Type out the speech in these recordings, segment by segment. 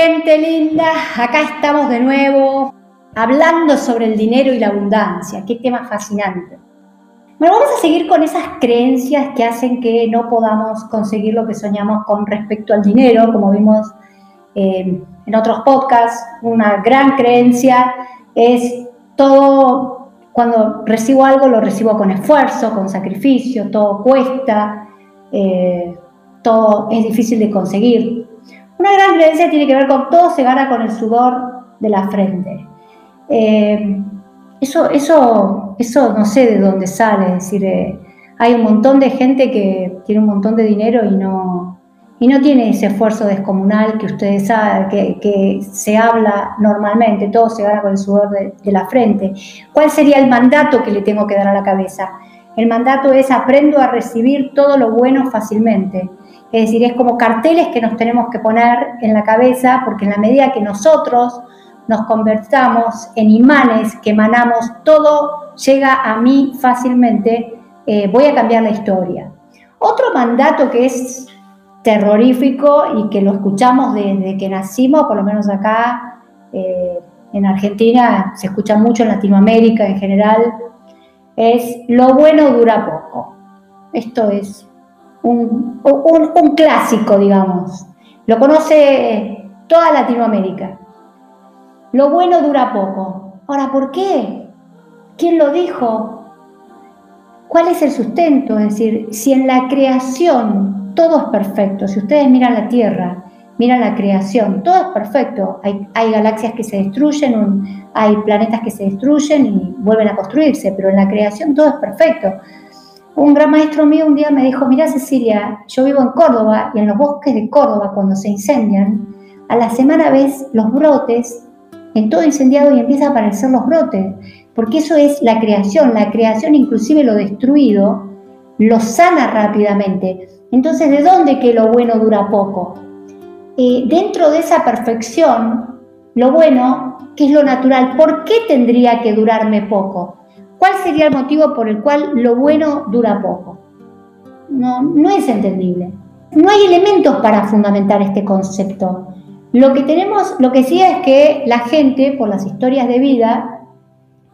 Gente linda, acá estamos de nuevo hablando sobre el dinero y la abundancia. Qué tema fascinante. Bueno, vamos a seguir con esas creencias que hacen que no podamos conseguir lo que soñamos con respecto al dinero, como vimos eh, en otros podcasts. Una gran creencia es todo, cuando recibo algo lo recibo con esfuerzo, con sacrificio, todo cuesta, eh, todo es difícil de conseguir. Una gran creencia tiene que ver con todo se gana con el sudor de la frente. Eh, eso, eso, eso no sé de dónde sale, es decir, eh, hay un montón de gente que tiene un montón de dinero y no, y no tiene ese esfuerzo descomunal que ustedes saben, que, se habla normalmente, todo se gana con el sudor de, de, la frente. ¿Cuál sería el mandato que le tengo que dar a la cabeza? El mandato es aprendo a recibir todo lo bueno fácilmente. Es decir, es como carteles que nos tenemos que poner en la cabeza porque en la medida que nosotros nos convertamos en imanes que emanamos, todo llega a mí fácilmente, eh, voy a cambiar la historia. Otro mandato que es terrorífico y que lo escuchamos desde que nacimos, por lo menos acá eh, en Argentina, se escucha mucho en Latinoamérica en general, es lo bueno dura poco. Esto es un, un, clásico, digamos. Lo conoce toda Latinoamérica. Lo bueno dura poco. Ahora, ¿por qué? ¿Quién lo dijo? ¿Cuál es el sustento? Es decir, si en la creación todo es perfecto, si ustedes miran la Tierra, miran la creación, todo es perfecto. Hay, hay galaxias que se destruyen, hay planetas que se destruyen y vuelven a construirse, pero en la creación todo es perfecto. Un gran maestro mío un día me dijo, mira Cecilia, yo vivo en Córdoba y en los bosques de Córdoba cuando se incendian, a la semana ves los brotes en todo incendiado y empieza a aparecer los brotes, porque eso es la creación, la creación inclusive lo destruido lo sana rápidamente. Entonces, ¿de dónde que lo bueno dura poco? Eh, dentro de esa perfección, lo bueno, que es lo natural, ¿por qué tendría que durarme poco? ¿Cuál sería el motivo por el cual lo bueno dura poco? No, no es entendible. No hay elementos para fundamentar este concepto. Lo que tenemos, lo que sí es que la gente, por las historias de vida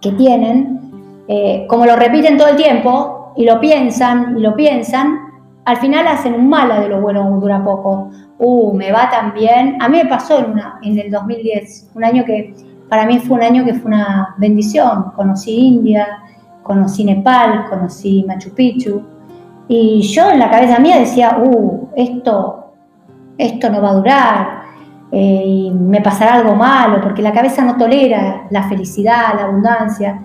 que tienen, eh, como lo repiten todo el tiempo y lo piensan y lo piensan, al final hacen un mala de lo bueno dura poco. Uh, me va tan bien. A mí me pasó una, en el 2010, un año que para mí fue un año que fue una bendición. Conocí India, conocí Nepal, conocí Machu Picchu. Y yo en la cabeza mía decía, uh, esto, esto no va a durar, eh, me pasará algo malo, porque la cabeza no tolera la felicidad, la abundancia.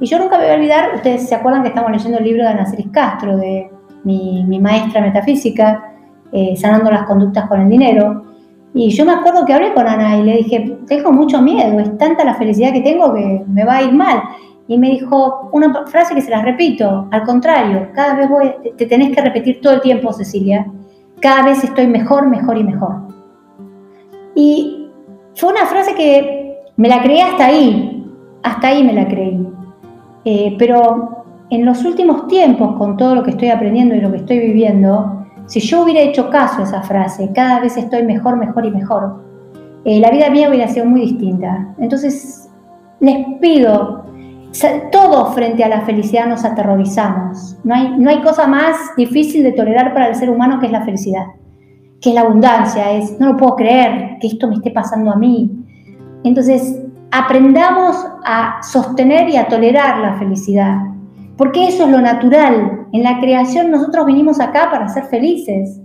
Y yo nunca me voy a olvidar, ustedes se acuerdan que estamos leyendo el libro de Ana Celis Castro, de mi, maestra metafísica, eh, Sanando las conductas con el dinero. Y yo me acuerdo que hablé con Ana y le dije, tengo mucho miedo, es tanta la felicidad que tengo que me va a ir mal. Y me dijo una frase que se las repito, al contrario, cada vez voy, te tenés que repetir todo el tiempo, Cecilia, cada vez estoy mejor, mejor y mejor. Y fue una frase que me la creí hasta ahí, hasta ahí me la creí. Eh, pero en los últimos tiempos, con todo lo que estoy aprendiendo y lo que estoy viviendo, si yo hubiera hecho caso a esa frase, cada vez estoy mejor, mejor y mejor, eh, la vida mía hubiera sido muy distinta. Entonces, les pido, todos frente a la felicidad nos aterrorizamos. No hay, no hay cosa más difícil de tolerar para el ser humano que es la felicidad, que es la abundancia, es, no lo puedo creer que esto me esté pasando a mí. Entonces, aprendamos a sostener y a tolerar la felicidad porque eso es lo natural. En la creación nosotros vinimos acá para ser felices.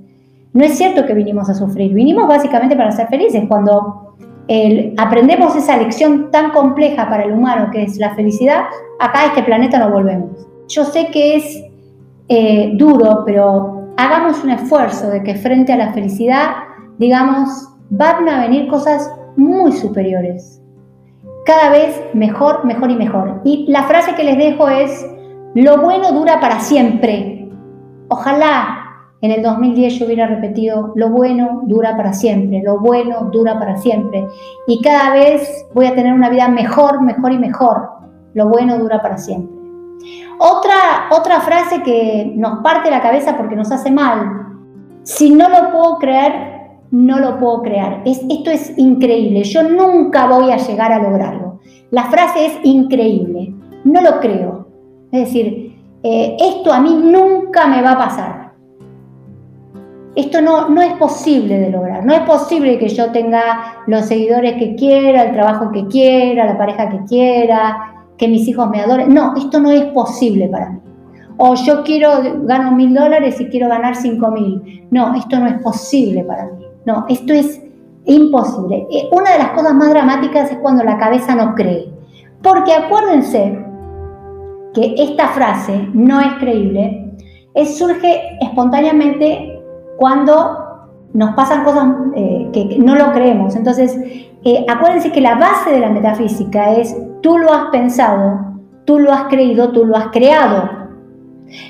No es cierto que vinimos a sufrir, vinimos básicamente para ser felices. Cuando aprendemos esa lección tan compleja para el humano que es la felicidad, acá a este planeta no volvemos. Yo sé que es eh, duro, pero hagamos un esfuerzo de que frente a la felicidad, digamos, van a venir cosas muy superiores. Cada vez mejor, mejor y mejor. Y la frase que les dejo es, lo bueno dura para siempre. Ojalá en el 2010 yo hubiera repetido, lo bueno dura para siempre, lo bueno dura para siempre. Y cada vez voy a tener una vida mejor, mejor y mejor. Lo bueno dura para siempre. Otra, otra frase que nos parte la cabeza porque nos hace mal. Si no lo puedo creer, no lo puedo creer. Es, esto es increíble. Yo nunca voy a llegar a lograrlo. La frase es increíble. No lo creo. Es decir, eh, esto a mí nunca me va a pasar. Esto no, no es posible de lograr. No es posible que yo tenga los seguidores que quiera, el trabajo que quiera, la pareja que quiera, que mis hijos me adoren. No, esto no es posible para mí. O yo quiero, gano mil dólares y quiero ganar cinco mil. No, esto no es posible para mí. No, esto es imposible. Eh, una de las cosas más dramáticas es cuando la cabeza no cree. Porque acuérdense que esta frase no es creíble, surge espontáneamente cuando nos pasan cosas eh, que no lo creemos. Entonces, eh, acuérdense que la base de la metafísica es tú lo has pensado, tú lo has creído, tú lo has creado.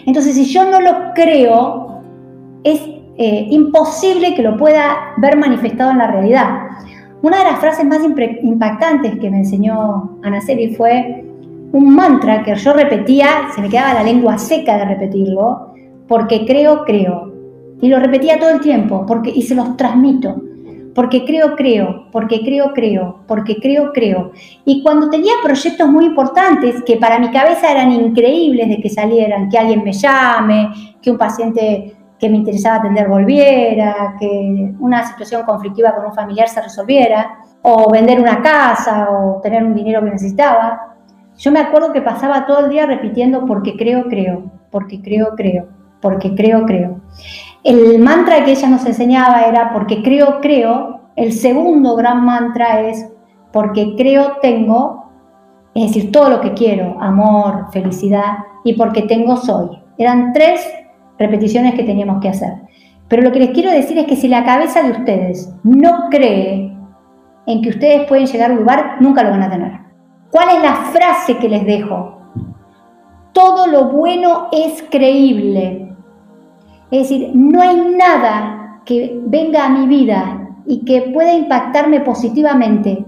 Entonces, si yo no lo creo, es eh, imposible que lo pueda ver manifestado en la realidad. Una de las frases más impactantes que me enseñó Anaceli fue un mantra que yo repetía, se me quedaba la lengua seca de repetirlo, porque creo, creo. Y lo repetía todo el tiempo, porque, y se los transmito. Porque creo, creo, porque creo, creo, porque creo, creo. Y cuando tenía proyectos muy importantes, que para mi cabeza eran increíbles de que salieran, que alguien me llame, que un paciente que me interesaba atender volviera, que una situación conflictiva con un familiar se resolviera, o vender una casa, o tener un dinero que necesitaba. Yo me acuerdo que pasaba todo el día repitiendo porque creo, creo, porque creo, creo, porque creo, creo. El mantra que ella nos enseñaba era porque creo, creo. El segundo gran mantra es porque creo, tengo, es decir, todo lo que quiero, amor, felicidad, y porque tengo, soy. Eran tres repeticiones que teníamos que hacer. Pero lo que les quiero decir es que si la cabeza de ustedes no cree en que ustedes pueden llegar a un lugar, nunca lo van a tener. ¿Cuál es la frase que les dejo? Todo lo bueno es creíble. Es decir, no hay nada que venga a mi vida y que pueda impactarme positivamente,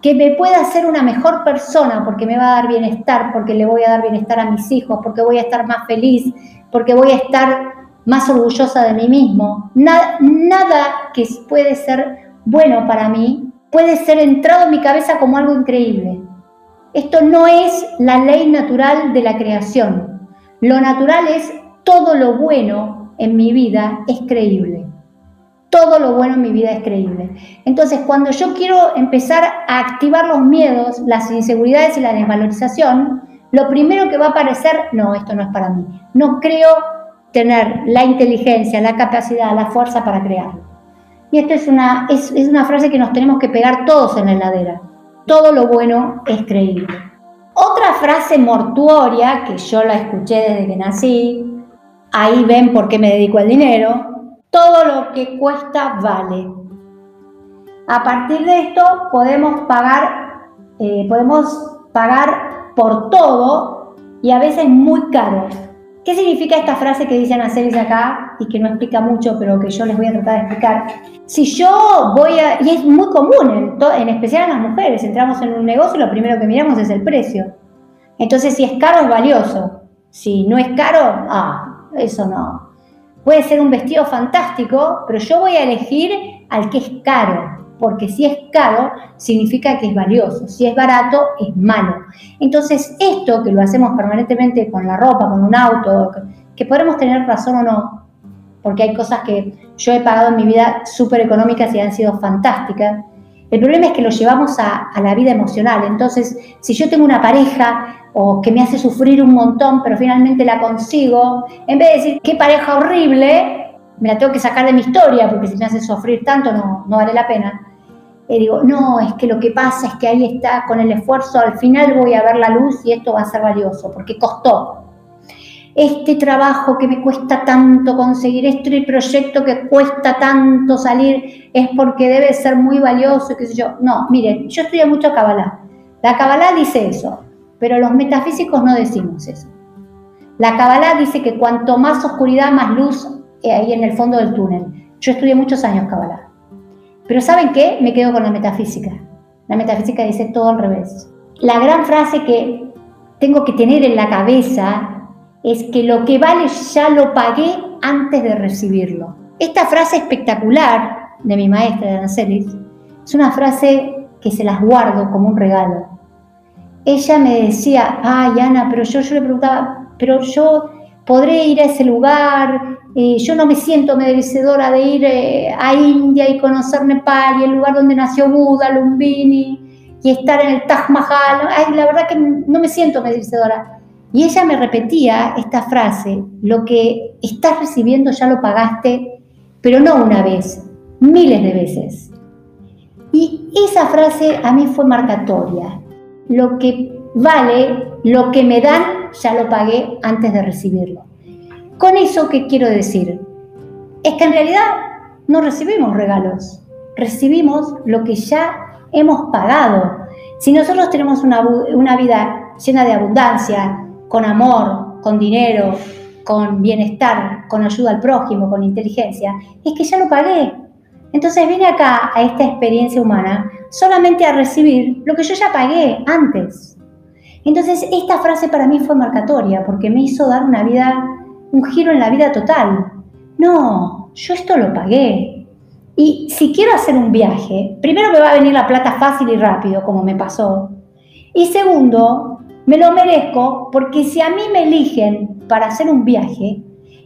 que me pueda hacer una mejor persona porque me va a dar bienestar, porque le voy a dar bienestar a mis hijos, porque voy a estar más feliz, porque voy a estar más orgullosa de mí mismo. Nada, nada que puede ser bueno para mí puede ser entrado en mi cabeza como algo increíble. Esto no es la ley natural de la creación. Lo natural es todo lo bueno en mi vida es creíble. Todo lo bueno en mi vida es creíble. Entonces, cuando yo quiero empezar a activar los miedos, las inseguridades y la desvalorización, lo primero que va a aparecer, no, esto no es para mí. No creo tener la inteligencia, la capacidad, la fuerza para crearlo. Y esto es una, es, una frase que nos tenemos que pegar todos en la heladera. Todo lo bueno es creíble. Otra frase mortuoria que yo la escuché desde que nací, ahí ven por qué me dedico al dinero, todo lo que cuesta vale. A partir de esto podemos pagar, eh, podemos pagar por todo y a veces muy caro. ¿Qué significa esta frase que dicen hacer acá y que no explica mucho, pero que yo les voy a tratar de explicar? Si yo voy a, y es muy común, en, en especial en las mujeres, entramos en un negocio y lo primero que miramos es el precio. Entonces, si es caro, es valioso. Si no es caro, ah, eso no. Puede ser un vestido fantástico, pero yo voy a elegir al que es caro porque si es caro, significa que es valioso, si es barato, es malo. Entonces, esto que lo hacemos permanentemente con la ropa, con un auto, que podremos tener razón o no, porque hay cosas que yo he pagado en mi vida súper económicas y han sido fantásticas, el problema es que lo llevamos a, a, la vida emocional. Entonces, si yo tengo una pareja o que me hace sufrir un montón, pero finalmente la consigo, en vez de decir, qué pareja horrible, me la tengo que sacar de mi historia, porque si me hace sufrir tanto no, no vale la pena. Y digo, no, es que lo que pasa es que ahí está, con el esfuerzo, al final voy a ver la luz y esto va a ser valioso, porque costó. Este trabajo que me cuesta tanto conseguir, este proyecto que cuesta tanto salir, es porque debe ser muy valioso, qué sé yo. No, miren, yo estudié mucho Kabbalah. La Kabbalah dice eso, pero los metafísicos no decimos eso. La Kabbalah dice que cuanto más oscuridad, más luz hay en el fondo del túnel. Yo estudié muchos años Kabbalah. Pero ¿saben qué? Me quedo con la metafísica. La metafísica dice todo al revés. La gran frase que tengo que tener en la cabeza es que lo que vale ya lo pagué antes de recibirlo. Esta frase espectacular de mi maestra, de Anacelis, es una frase que se las guardo como un regalo. Ella me decía, ay Ana, pero yo, yo le preguntaba, pero yo podré ir a ese lugar, eh, yo no me siento merecedora de ir eh, a India y conocer Nepal y el lugar donde nació Buda, Lumbini, y estar en el Taj Mahal, ay, la verdad que no me siento merecedora. Y ella me repetía esta frase, lo que estás recibiendo ya lo pagaste, pero no una vez, miles de veces. Y esa frase a mí fue marcatoria. Lo que vale, lo que me dan, ya lo pagué antes de recibirlo. Con eso, ¿qué quiero decir? Es que en realidad no recibimos regalos, recibimos lo que ya hemos pagado. Si nosotros tenemos una, vida llena de abundancia, con amor, con dinero, con bienestar, con ayuda al prójimo, con inteligencia, es que ya lo pagué. Entonces vine acá a esta experiencia humana solamente a recibir lo que yo ya pagué antes. Entonces esta frase para mí fue marcatoria porque me hizo dar una vida, un giro en la vida total. No, yo esto lo pagué. Y si quiero hacer un viaje, primero me va a venir la plata fácil y rápido, como me pasó. Y segundo, me lo merezco porque si a mí me eligen para hacer un viaje,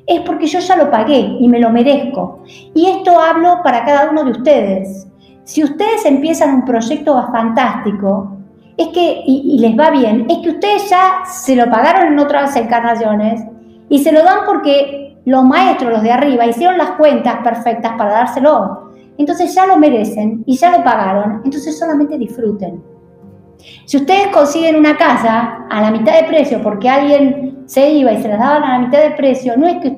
es porque yo ya lo pagué y me lo merezco. Y esto hablo para cada uno de ustedes. Si ustedes empiezan un proyecto fantástico, es que, y, les va bien, es que ustedes ya se lo pagaron en otras encarnaciones y se lo dan porque los maestros, los de arriba, hicieron las cuentas perfectas para dárselo. Entonces ya lo merecen y ya lo pagaron, entonces solamente disfruten. Si ustedes consiguen una casa a la mitad de precio porque alguien se iba y se las daban a la mitad de precio, no es que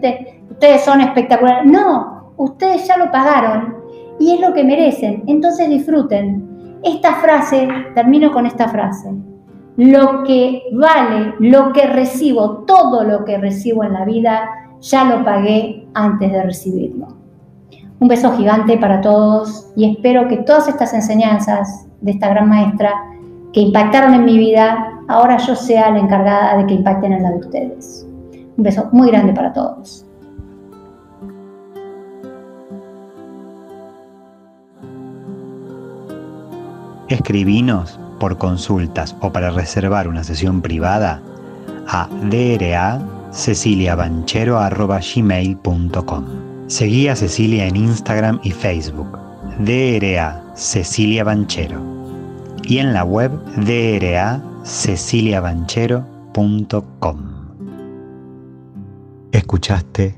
ustedes son espectaculares, no, ustedes ya lo pagaron y es lo que merecen, entonces disfruten. Esta frase, termino con esta frase, lo que vale, lo que recibo, todo lo que recibo en la vida, ya lo pagué antes de recibirlo. Un beso gigante para todos y espero que todas estas enseñanzas de esta gran maestra que impactaron en mi vida, ahora yo sea la encargada de que impacten en la de ustedes. Un beso muy grande para todos. Escribinos por consultas o para reservar una sesión privada a draceciliabanchero.gmail.com Seguí a Cecilia en Instagram y Facebook. DRA Cecilia Banchero y en la web draceciliabanchero.com. Escuchaste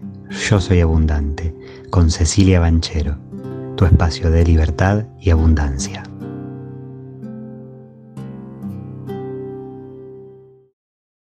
Yo Soy Abundante con Cecilia Banchero, tu espacio de libertad y abundancia.